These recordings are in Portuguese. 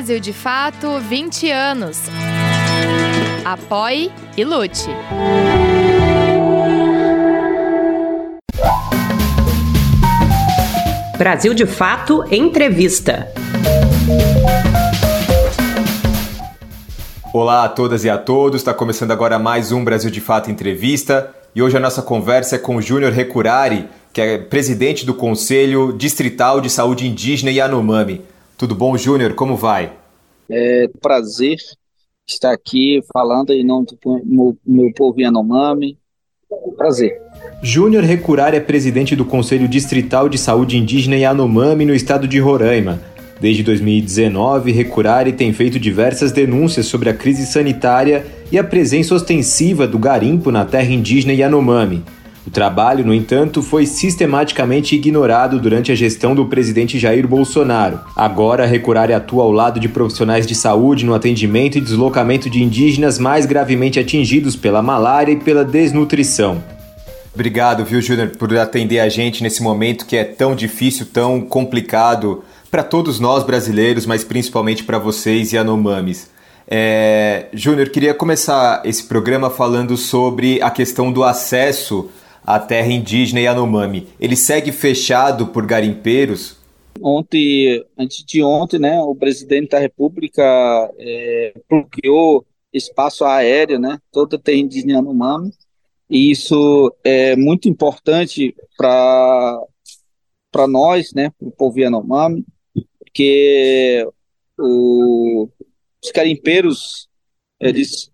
Brasil de Fato 20 anos. Apoie e lute. Brasil de Fato Entrevista. Olá a todas e a todos, está começando agora mais um Brasil de Fato Entrevista e hoje a nossa conversa é com o Júnior Recurari, que é presidente do Conselho Distrital de Saúde Indígena Yanomami. Tudo bom, Júnior? Como vai? É prazer estar aqui falando em nome do meu, meu povo Yanomami. Prazer. Júnior Recurari é presidente do Conselho Distrital de Saúde Indígena Yanomami no estado de Roraima. Desde 2019, Recurari tem feito diversas denúncias sobre a crise sanitária e a presença ostensiva do garimpo na terra indígena Yanomami. O trabalho, no entanto, foi sistematicamente ignorado durante a gestão do presidente Jair Bolsonaro. Agora, Recurari atua ao lado de profissionais de saúde no atendimento e deslocamento de indígenas mais gravemente atingidos pela malária e pela desnutrição. Obrigado, viu, Júnior, por atender a gente nesse momento que é tão difícil, tão complicado para todos nós brasileiros, mas principalmente para vocês Yanomamis. É, Júnior, queria começar esse programa falando sobre a questão do acesso à terra indígena Yanomami. Ele segue fechado por garimpeiros? Ontem, antes de ontem, né, o presidente da República é, bloqueou espaço aéreo, né, toda a terra indígena Yanomami, e isso é muito importante para nós, né, para o povo Yanomami, porque o, os carimpeiros eles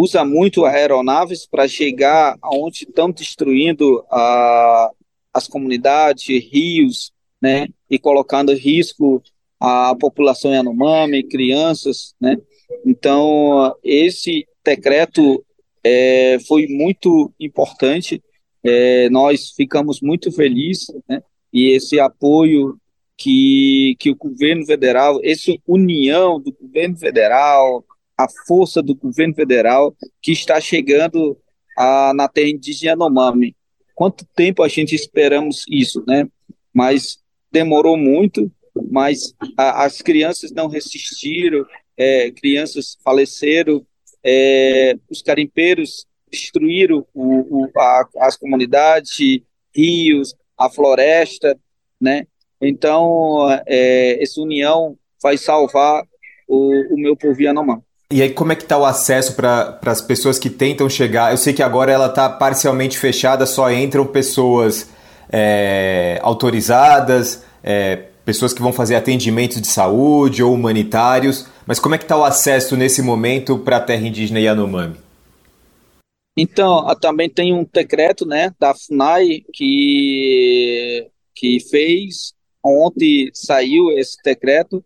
usam muito aeronaves para chegar aonde estão destruindo a, as comunidades, rios, né, e colocando em risco a população Yanomami, crianças, né. Então esse decreto é, foi muito importante. É, nós ficamos muito felizes, né, e esse apoio que, que o governo federal, essa união do governo federal, a força do governo federal que está chegando a, na terra indígena Yanomami. Quanto tempo a gente esperamos isso, né? Mas demorou muito, mas a, as crianças não resistiram, é, crianças faleceram, é, os carimpeiros destruíram o, o, a, as comunidades, rios, a floresta, né? Então, é, essa união vai salvar o, o meu povo Yanomami. E aí, como é que está o acesso para as pessoas que tentam chegar? Eu sei que agora ela está parcialmente fechada, só entram pessoas é, autorizadas, é, pessoas que vão fazer atendimentos de saúde ou humanitários, mas como é que está o acesso nesse momento para a terra indígena Yanomami? Então, também tem um decreto né, da FUNAI que, que fez Ontem saiu esse decreto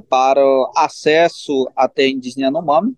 para acesso terra indígena Yanomami.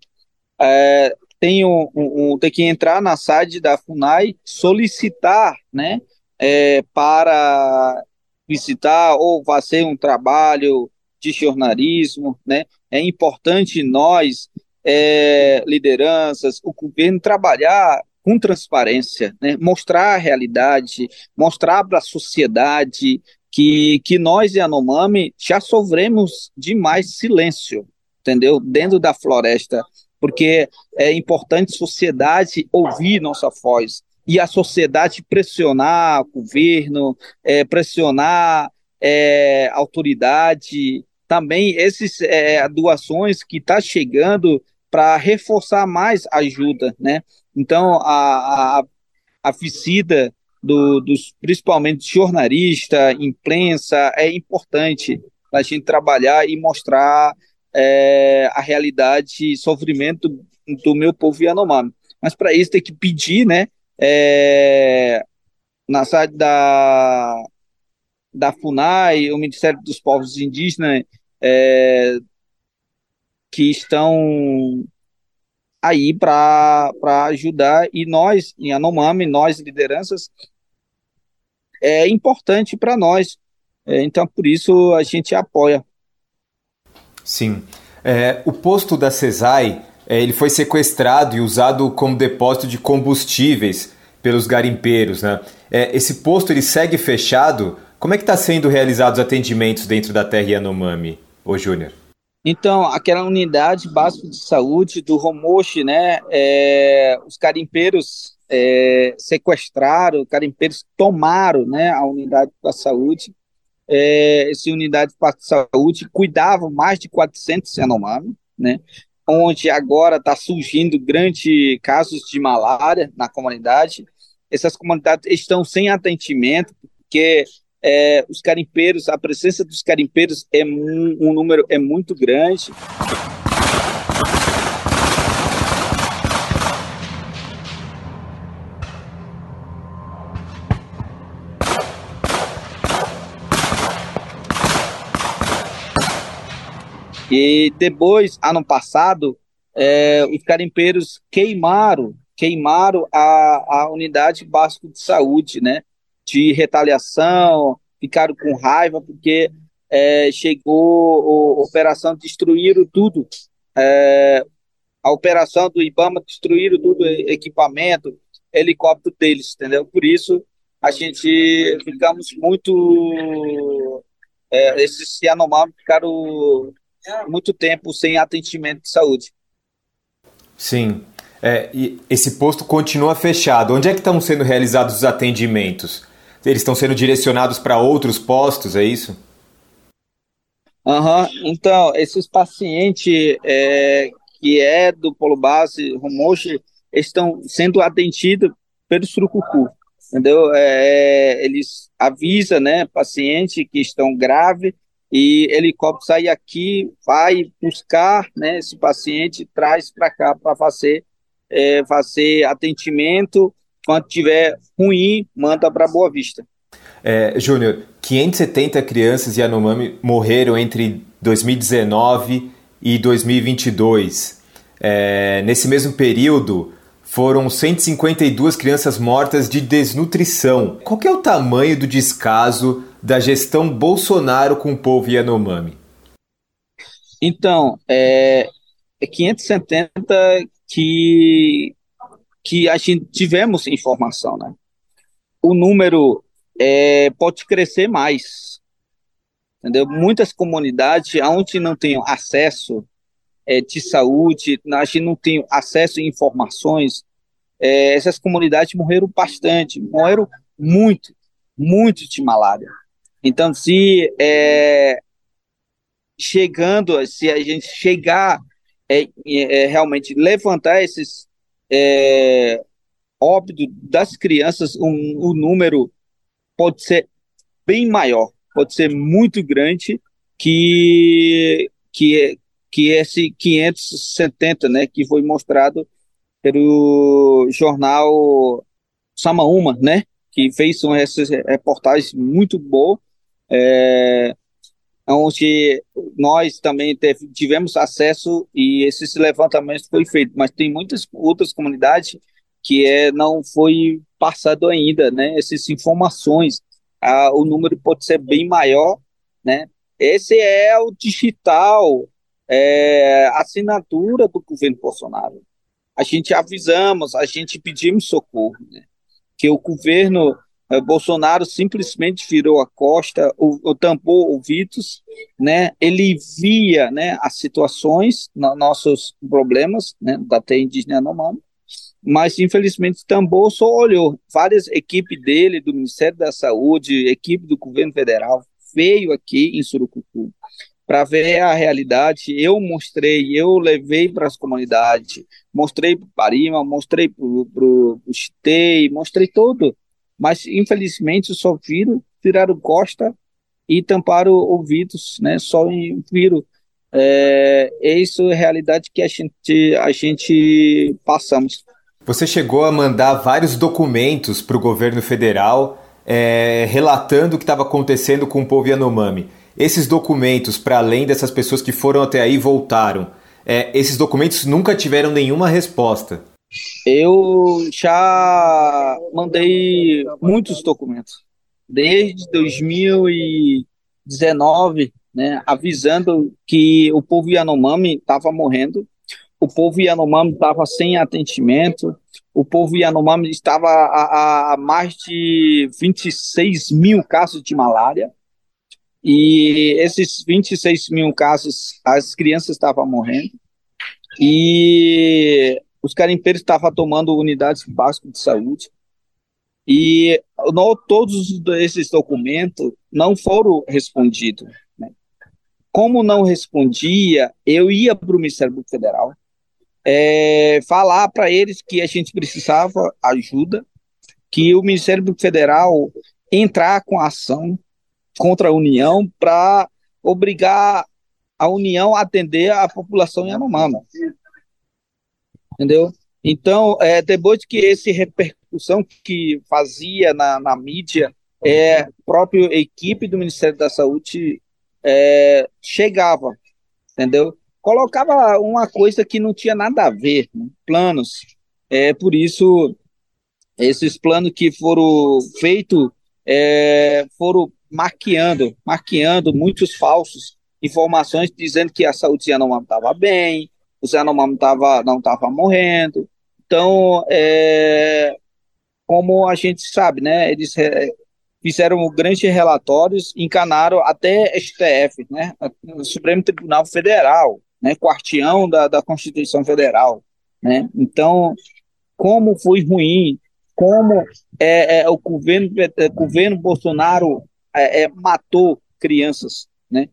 É, tem, um, um, tem que entrar na sede da FUNAI, solicitar né, é, para visitar ou fazer um trabalho de jornalismo. Né? É importante nós, é, lideranças, o governo, trabalhar com transparência, né? mostrar a realidade, mostrar para a sociedade que, que nós, Yanomami, já sofremos demais silêncio, entendeu? Dentro da floresta, porque é importante sociedade ouvir nossa voz e a sociedade pressionar o governo, é, pressionar é, autoridade, também essas é, doações que está chegando para reforçar mais a ajuda, né? Então, a, a, a visita do, dos, principalmente jornalista, imprensa, é importante a gente trabalhar e mostrar é, a realidade sofrimento do, meu povo Yanomami. Mas para isso tem que pedir, né, é, na sede da, da FUNAI, o Ministério dos Povos Indígenas, é, que estão aí para ajudar, e nós, em Anomami, nós lideranças, é importante para nós. É, então, por isso, a gente apoia. Sim. É, o posto da CESAI é, ele foi sequestrado e usado como depósito de combustíveis pelos garimpeiros. Né? É, esse posto ele segue fechado. Como é que está sendo realizados atendimentos dentro da terra Yanomami, ô Júnior? Então, aquela unidade básica de saúde do Romoche, né, é, os carimpeiros é, sequestraram, os carimpeiros tomaram, né, a unidade da saúde, é, essa unidade de saúde cuidava mais de 400 Yanomami, né, onde agora está surgindo grandes casos de malária na comunidade. Essas comunidades estão sem atendimento, porque é, os carimpeiros, a presença dos carimpeiros é um, um número é muito grande. E depois, ano passado, é, os carimpeiros queimaram, queimaram a, a unidade básica de saúde, né? de retaliação, ficaram com raiva porque é, chegou a operação, destruíram tudo. É, a operação do IBAMA destruíram tudo, equipamento, helicóptero deles, entendeu? Por isso a gente ficamos muito. É, esses Yanomami ficaram muito tempo sem atendimento de saúde. Sim. É, e esse posto continua fechado. Onde é que estão sendo realizados os atendimentos? eles estão sendo direcionados para outros postos, é isso? Uhum. Então, esses pacientes é, que é do polo base Rumoche estão sendo atendidos pelo surucucu, entendeu? É, eles avisam, né, paciente que estão grave e helicóptero sai aqui, vai buscar, né, esse paciente, traz para cá para fazer, é, fazer atendimento quando tiver ruim, manda para Boa Vista. É, Júnior, 570 crianças Yanomami morreram entre 2019 e 2022. É, nesse mesmo período, foram 152 crianças mortas de desnutrição. Qual é o tamanho do descaso da gestão Bolsonaro com o povo Yanomami? Então, é, é 570 que que a gente tivemos informação, né? O número é, pode crescer mais, entendeu? Muitas comunidades onde não tem acesso é, de saúde, a gente não tem acesso a informações, é, essas comunidades morreram bastante, morreram muito, muito de malária. Então, se é, chegando, se a gente chegar é, é, realmente levantar esses é, das crianças, um, o número pode ser bem maior, pode ser muito grande que que que esse 570, né, que foi mostrado pelo jornal Samaúma, né, que fez essas reportagens muito boas, é, onde nós também teve, tivemos acesso e esses levantamentos foi feito, mas tem muitas outras comunidades que é, não foi passado ainda, né, essas informações, ah, o número pode ser bem maior, né, esse é o digital, é, assinatura do governo Bolsonaro. A gente avisamos, a gente pedimos socorro, né, que o governo Bolsonaro simplesmente virou a costa, o, o tampou ouvidos, né? Ele via, né, as situações, no, nossos problemas, né, da terra indígena Yanomami, mas infelizmente tampou, só olhou. Várias equipes dele, do Ministério da Saúde, equipe do governo federal, veio aqui em Surucucu para ver a realidade. Eu mostrei, eu levei para as comunidades, mostrei para o Parima, mostrei para o Chitei, mostrei tudo mas infelizmente só viram, tiraram costa e tamparam ouvidos, né? Só viram. É, isso é a realidade que a gente, a gente passamos. Você chegou a mandar vários documentos para o governo federal é, relatando o que estava acontecendo com o povo Yanomami. Esses documentos, para além dessas pessoas que foram até aí e voltaram, é, esses documentos nunca tiveram nenhuma resposta. Eu já mandei muitos documentos, desde 2019, né, avisando que o povo Yanomami estava morrendo, o povo Yanomami estava sem atendimento, o povo Yanomami estava a, a mais de 26 mil casos de malária, E esses 26 mil casos, as crianças estavam morrendo. E os carimpeiros estavam tomando unidades básicas de saúde. E não, todos esses documentos não foram respondidos. Né? Como não respondia, eu ia para o Ministério Federal é, falar para eles que a gente precisava ajuda, que o Ministério Federal entrar com ação contra a União para obrigar a União a atender a população Yanomama. Entendeu? Então, é, depois que esse repercussão que fazia na, na mídia, é, própria equipe do Ministério da Saúde é, chegava, entendeu? Colocava uma coisa que não tinha nada a ver, né? planos. É por isso esses planos que foram feitos é, foram maquiando, maquiando muitos falsos informações dizendo que a saúde Yanomami estava bem, o Yanomami tava, não estava morrendo. Então, é, como a gente sabe, né, eles é, fizeram grandes relatórios, encanaram até STF, né, o Supremo Tribunal Federal, né, quartião da, da Constituição Federal, né, então, como foi ruim, como é, é o governo, é, governo Bolsonaro é, é, matou crianças, né?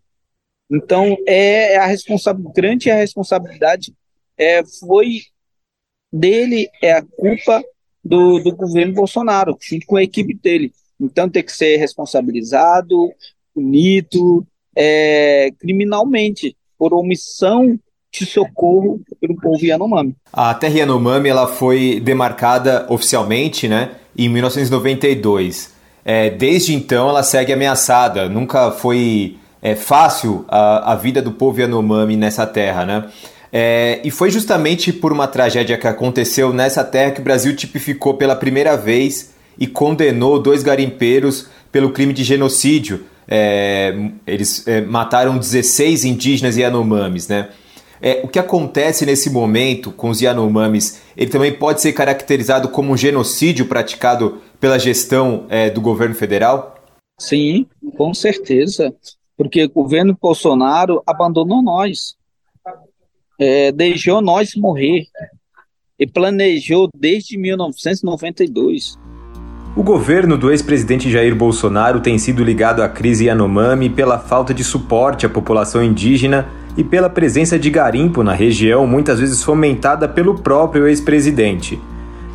Então é, é a responsabilidade, grande a responsabilidade é, foi dele, é a culpa do, do governo Bolsonaro, junto com a equipe dele. Então tem que ser responsabilizado, punido é, criminalmente por omissão de socorro pelo povo Yanomami. A terra Yanomami ela foi demarcada oficialmente, né, em 1992. É, desde então ela segue ameaçada. Nunca foi é, fácil a, a vida do povo Yanomami nessa terra, né? É, e foi justamente por uma tragédia que aconteceu nessa terra que o Brasil tipificou pela primeira vez e condenou dois garimpeiros pelo crime de genocídio. É, eles é, mataram 16 indígenas Yanomamis, né? É, o que acontece nesse momento com os Yanomamis, ele também pode ser caracterizado como um genocídio praticado pela gestão é, do governo federal? Sim, com certeza, porque o governo Bolsonaro abandonou nós, é, deixou nós morrer e planejou desde 1992. O governo do ex-presidente Jair Bolsonaro tem sido ligado à crise Yanomami pela falta de suporte à população indígena e pela presença de garimpo na região, muitas vezes fomentada pelo próprio ex-presidente.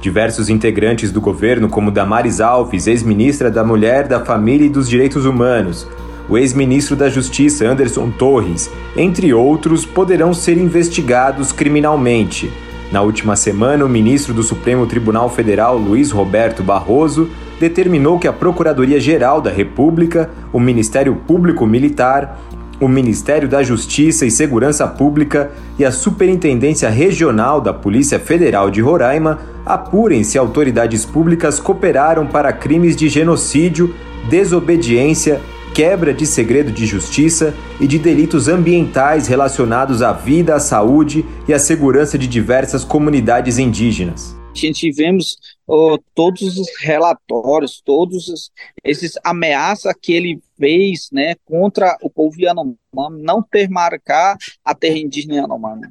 Diversos integrantes do governo, como Damares Alves, ex-ministra da Mulher, da Família e dos Direitos Humanos, o ex-ministro da Justiça Anderson Torres, entre outros, poderão ser investigados criminalmente. Na última semana, o ministro do Supremo Tribunal Federal, Luiz Roberto Barroso, determinou que a Procuradoria-Geral da República, o Ministério Público Militar o Ministério da Justiça e Segurança Pública e a Superintendência Regional da Polícia Federal de Roraima apurem se autoridades públicas cooperaram para crimes de genocídio, desobediência, quebra de segredo de justiça e de delitos ambientais relacionados à vida, à saúde e à segurança de diversas comunidades indígenas a gente vemos oh, todos os relatórios, todos esses ameaças que ele fez, né, contra o povo Yanomami, não ter marcar a terra indígena Yanomami.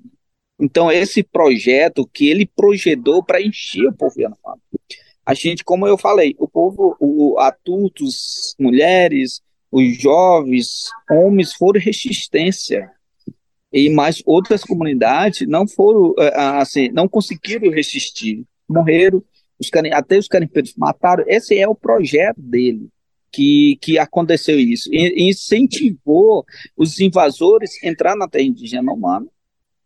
Então esse projeto que ele projetou para encher o povo Yanomami. A gente, como eu falei, o povo, o adultos, mulheres, os jovens, homens foram resistência e mais outras comunidades não foram eh, assim, não conseguiram resistir morreram, os até os carimpeiros mataram. Esse é o projeto dele. Que, que aconteceu isso. E, incentivou os invasores a entrar na terra indígena humana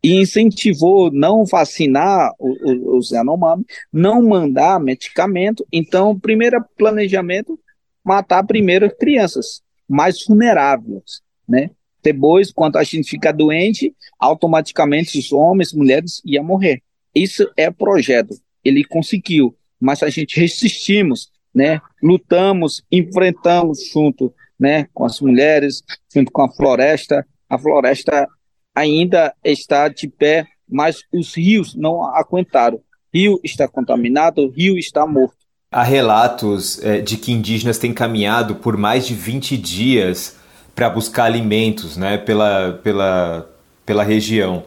e incentivou não vacinar os Yanomami, não mandar medicamento. Então, primeiro planejamento, matar primeiro as crianças mais vulneráveis, né? Depois, quando a gente fica doente, automaticamente os homens, mulheres iam morrer. Isso é projeto ele conseguiu, mas a gente resistimos, né? Lutamos, enfrentamos junto, né, com as mulheres, junto com a floresta. A floresta ainda está de pé, mas os rios não aguentaram. Rio está contaminado, rio está morto. Há relatos é, de que indígenas têm caminhado por mais de 20 dias para buscar alimentos né, pela, pela, pela região.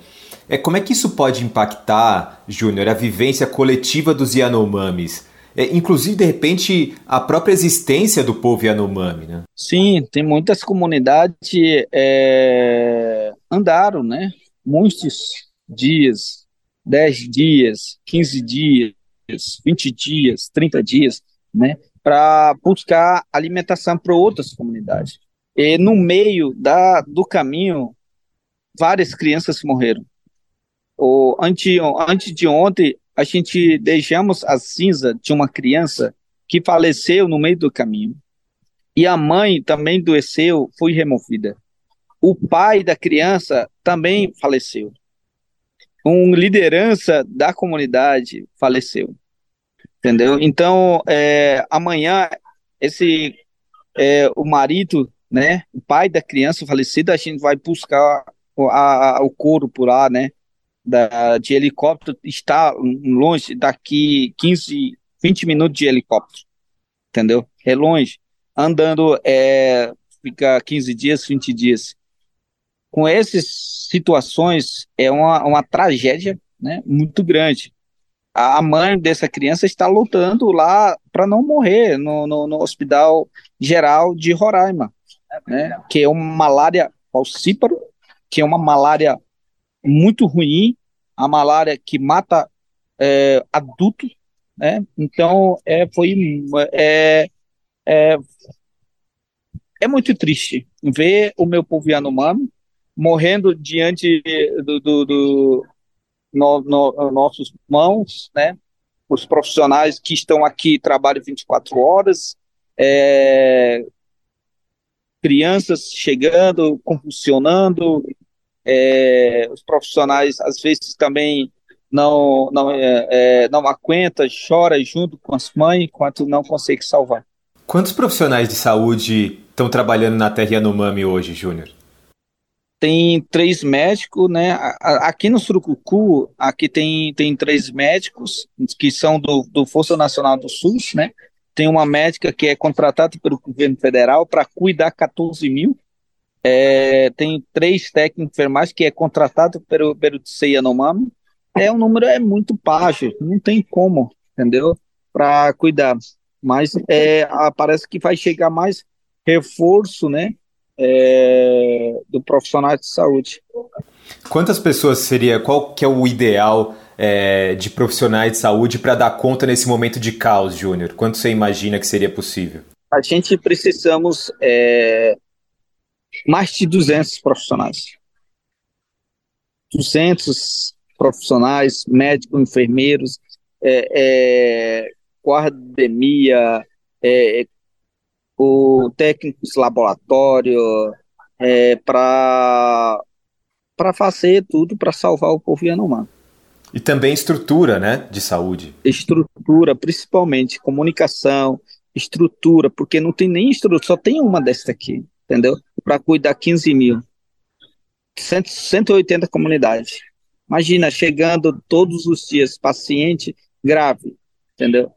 É, como é que isso pode impactar, Júnior, a vivência coletiva dos Yanomamis? É, inclusive, de repente, a própria existência do povo Yanomami, né? Sim, tem muitas comunidades é, andaram, né? Muitos dias, 10 dias, 15 dias, 20 dias, 30 dias, né? Para buscar alimentação para outras comunidades. E no meio da, do caminho, várias crianças morreram. O, ante, antes de ontem, a gente deixamos a cinza de uma criança que faleceu no meio do caminho. E a mãe também adoeceu, foi removida. O pai da criança também faleceu. Um liderança da comunidade faleceu. Entendeu? Então, é, amanhã, esse é, o marido, né, o pai da criança falecida, a gente vai buscar a, o corpo lá, né, da, de helicóptero está longe, daqui 15, 20 minutos de helicóptero, entendeu? É longe. Andando, é, fica 15 dias, 20 dias. Com essas situações, é uma, uma tragédia né, muito grande. A mãe dessa criança está lutando lá para não morrer no, no, no, Hospital Geral de Roraima, né, que é uma malária falcíparo, que é uma malária muito ruim, a malária que mata é, adulto, né? Então é, foi é, é, é muito triste ver o meu povo Yanomami morrendo diante do, do, do no, no, nossos mãos, né? Os profissionais que estão aqui trabalham 24 horas, é, crianças chegando, convulsionando, é, os profissionais às vezes também não não é, é, não aguenta, chora junto com as mães enquanto não consegue salvar. Quantos profissionais de saúde estão trabalhando na Terra Yanomami hoje, Júnior? Tem três médicos, né? Aqui no Surucucu, aqui tem, tem três médicos que são do, do Força Nacional do SUS, né? Tem uma médica que é contratada pelo governo federal para cuidar 14 mil é, tem três técnicos enfermagem que é contratado pelo, pelo Tsei Yanomami. É, o número é muito baixo, não tem como, entendeu? Para cuidar. Mas é, parece que vai chegar mais reforço, né? É, do profissional de saúde. Quantas pessoas seria, qual que é o ideal é, de profissionais de saúde para dar conta nesse momento de caos, Júnior? Quanto você imagina que seria possível? A gente precisamos é, mais de 200 profissionais. 200 profissionais, médicos, enfermeiros, é, é, guardemia, é, o técnicos laboratório, é, para para fazer tudo para salvar o povo Yanomami. E também estrutura, né, de saúde. Estrutura, principalmente comunicação, estrutura, porque não tem nem estrutura, só tem uma desta aqui, entendeu? para cuidar 15 mil. 180 comunidades. Imagina, chegando todos os dias, paciente grave, entendeu?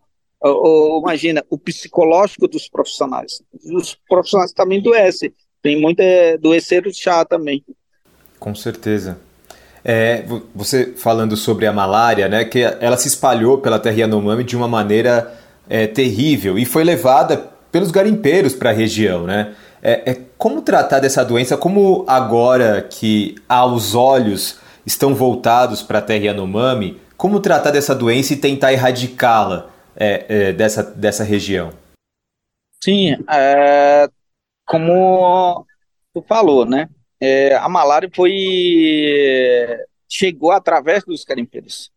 Ou, imagina, o psicológico dos profissionais. Os profissionais também adoecem. Tem muita é, doeceiro chá também. Com certeza. É, você falando sobre a malária, né, que ela se espalhou pela terra Yanomami de uma maneira é, terrível e foi levada pelos garimpeiros para a região, né? É, é, como tratar dessa doença? Como agora que aos olhos estão voltados para a terra Yanomami, como tratar dessa doença e tentar erradicá-la é, é, dessa, dessa região? Sim, é, como tu falou, né? É, a malária foi chegou através dos carimpeiros,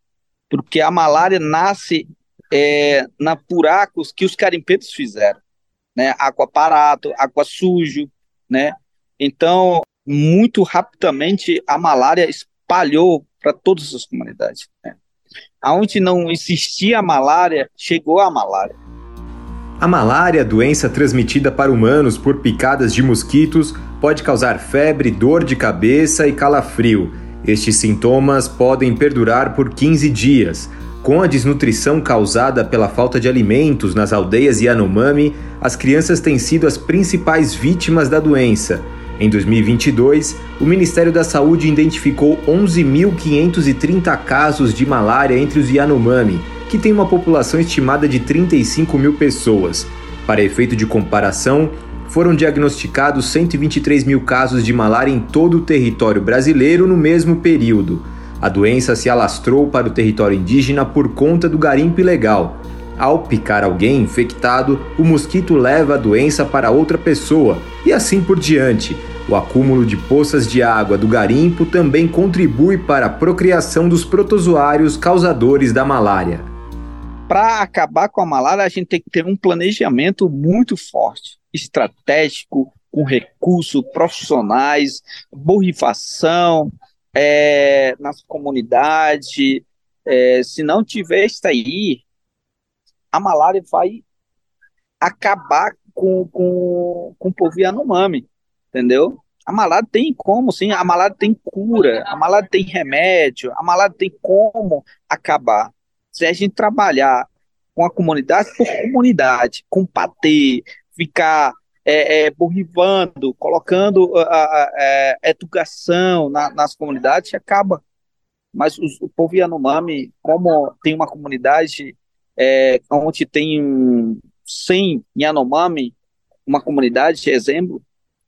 porque a malária nasce é, na buracos que os carimpeiros fizeram né? Água parado, água sujo, né? Então, muito rapidamente a malária espalhou para todas as comunidades. Né? Aonde não existia a malária, chegou a malária. A malária, doença transmitida para humanos por picadas de mosquitos, pode causar febre, dor de cabeça e calafrio. Estes sintomas podem perdurar por 15 dias. Com a desnutrição causada pela falta de alimentos nas aldeias Yanomami, as crianças têm sido as principais vítimas da doença. Em 2022, o Ministério da Saúde identificou 11.530 casos de malária entre os Yanomami, que tem uma população estimada de 35 mil pessoas. Para efeito de comparação, foram diagnosticados 123 mil casos de malária em todo o território brasileiro no mesmo período. A doença se alastrou para o território indígena por conta do garimpo ilegal. Ao picar alguém infectado, o mosquito leva a doença para outra pessoa e assim por diante. O acúmulo de poças de água do garimpo também contribui para a procriação dos protozoários causadores da malária. Para acabar com a malária, a gente tem que ter um planejamento muito forte, estratégico, com recursos profissionais, borrifação, é, nas comunidades. É, se não tiver isso aí, a malária vai acabar com, com, com o povo Yanomami, entendeu? A malária tem como, sim, a malária tem cura, a malária tem remédio, a malária tem como acabar. Se a gente trabalhar com a comunidade por comunidade, combater, ficar é, é, borrivando, colocando a, a, a é, educação na, nas comunidades, acaba. Mas os, o povo Yanomami, como tem uma comunidade é, onde tem 100 Yanomami, uma comunidade, exemplo,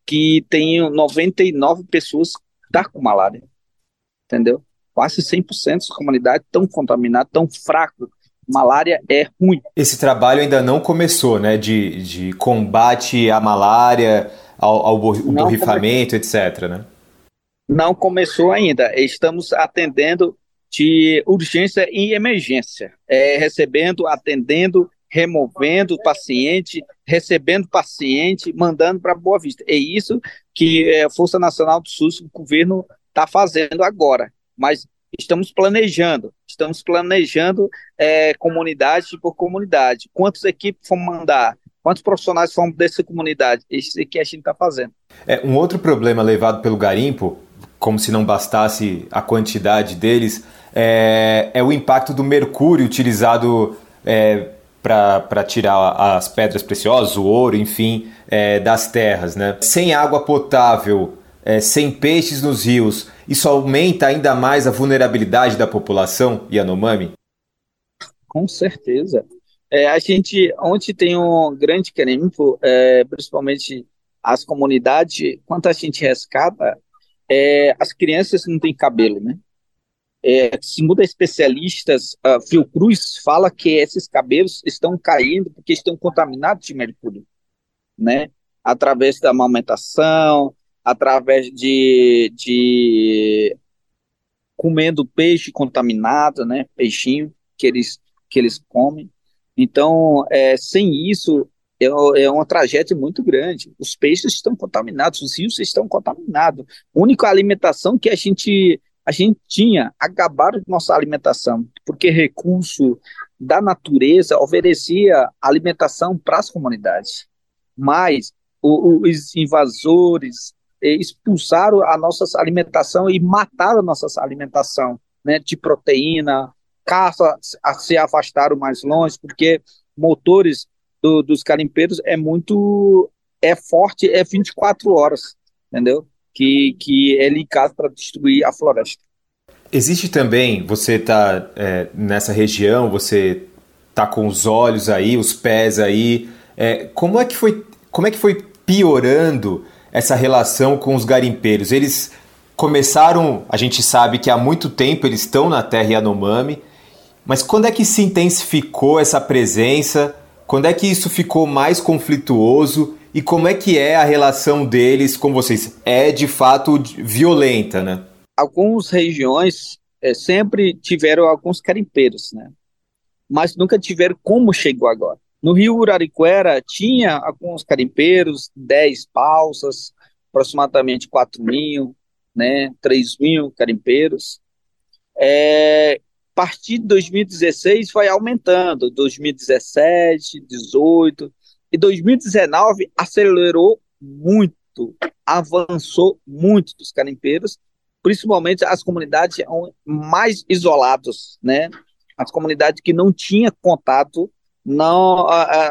que tem 99 pessoas que tá com malária, entendeu? Quase 100% das comunidades estão contaminadas, tão fraco malária é ruim. Esse trabalho ainda não começou, né? De, de combate à malária, ao, ao borrifamento, etc. Né? Não começou ainda. Estamos atendendo de urgência e emergência, é, recebendo, atendendo, removendo o paciente, recebendo o paciente, mandando para Boa Vista. É isso que é, a Força Nacional do SUS, o governo, está fazendo agora. Mas estamos planejando, estamos planejando é, comunidade por comunidade. Quantas equipes vão mandar? Quantos profissionais são dessa comunidade? Isso é que a gente está fazendo. É, um outro problema levado pelo garimpo, como se não bastasse a quantidade deles, é, é o impacto do mercúrio utilizado é, para tirar as pedras preciosas, o ouro, enfim, é, das terras. Né? Sem água potável, é, sem peixes nos rios, isso aumenta ainda mais a vulnerabilidade da população Yanomami? Com certeza. É, a gente, onde tem um grande garimpo, é, principalmente as comunidades, quando a gente rescata, é, as crianças não têm cabelo, né? É, segundo especialistas, uh, Fiocruz fala que esses cabelos estão caindo porque estão contaminados de mercúrio, né? Através da amamentação, através de, de comendo peixe contaminado, né? Peixinho que eles, que eles comem. Então, é, sem isso, é, é, uma tragédia muito grande. Os peixes estão contaminados, os rios estão contaminados. A única alimentação que a gente, a gente tinha, acabaram de nossa alimentação, porque recurso da natureza oferecia alimentação para as comunidades. Mas os invasores, expulsaram a nossa alimentação e mataram a nossa alimentação né, de proteína, caça se afastaram mais longe, porque motores do, dos carimpeiros é muito é forte, é 24 horas, entendeu? Que, que é ligado para destruir a floresta. Existe também, você está é, nessa região, você está com os olhos aí, os pés aí, é, como é que foi, como é que foi piorando essa relação com os garimpeiros? Eles começaram, a gente sabe que há muito tempo eles estão na terra Yanomami, mas quando é que se intensificou essa presença? Quando é que isso ficou mais conflituoso? E como é que é a relação deles com vocês? É de fato violenta, né? Algumas regiões é, sempre tiveram alguns carimpeiros, né? Mas nunca tiveram como chegou agora. No Rio Urariquera tinha alguns carimpeiros, 10 balsas, aproximadamente 4 mil, né, 3 mil carimpeiros. É, a partir de 2016 foi aumentando, 2017, 2018 e 2019 acelerou muito, avançou muito dos carimpeiros, principalmente as comunidades mais isoladas, né? As comunidades que não tinham contato não,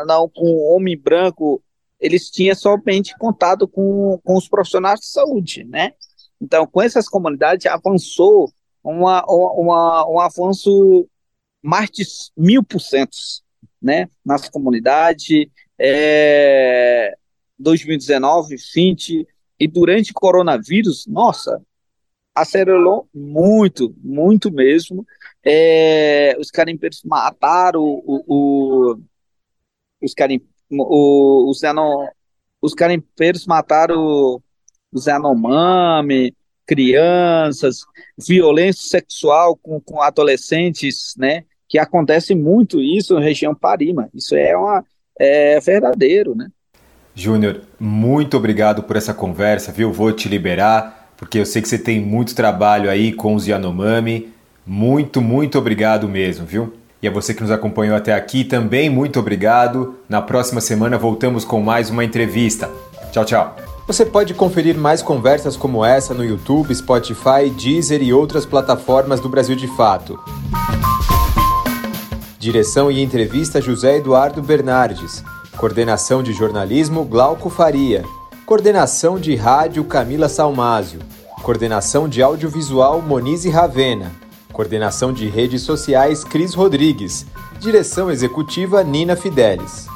não com homem branco eles tinham somente contato com, com os profissionais de saúde, né? Então, com essas comunidades, avançou uma, uma, um avanço mais de mil por cento, né? Nas comunidades, é, 2019, 20, e durante o coronavírus, nossa, acelerou muito, muito mesmo. É, os carimbeiros mataram o, o, os carim, o, os, os carimbeiros mataram os Yanomami, crianças, violência sexual com, com adolescentes, né? Que acontece muito isso na região Parima. Isso é uma é verdadeiro, né? Júnior, muito obrigado por essa conversa, viu? Vou te liberar, porque eu sei que você tem muito trabalho aí com os Yanomami. Muito, muito obrigado mesmo, viu? E a você que nos acompanhou até aqui também, muito obrigado. Na próxima semana voltamos com mais uma entrevista. Tchau, tchau. Você pode conferir mais conversas como essa no YouTube, Spotify, Deezer e outras plataformas do Brasil de Fato. Direção e entrevista José Eduardo Bernardes. Coordenação de jornalismo Glauco Faria. Coordenação de rádio Camila Salmásio. Coordenação de audiovisual Monize Ravena. Coordenação de redes sociais Cris Rodrigues. Direção executiva Nina Fidelis.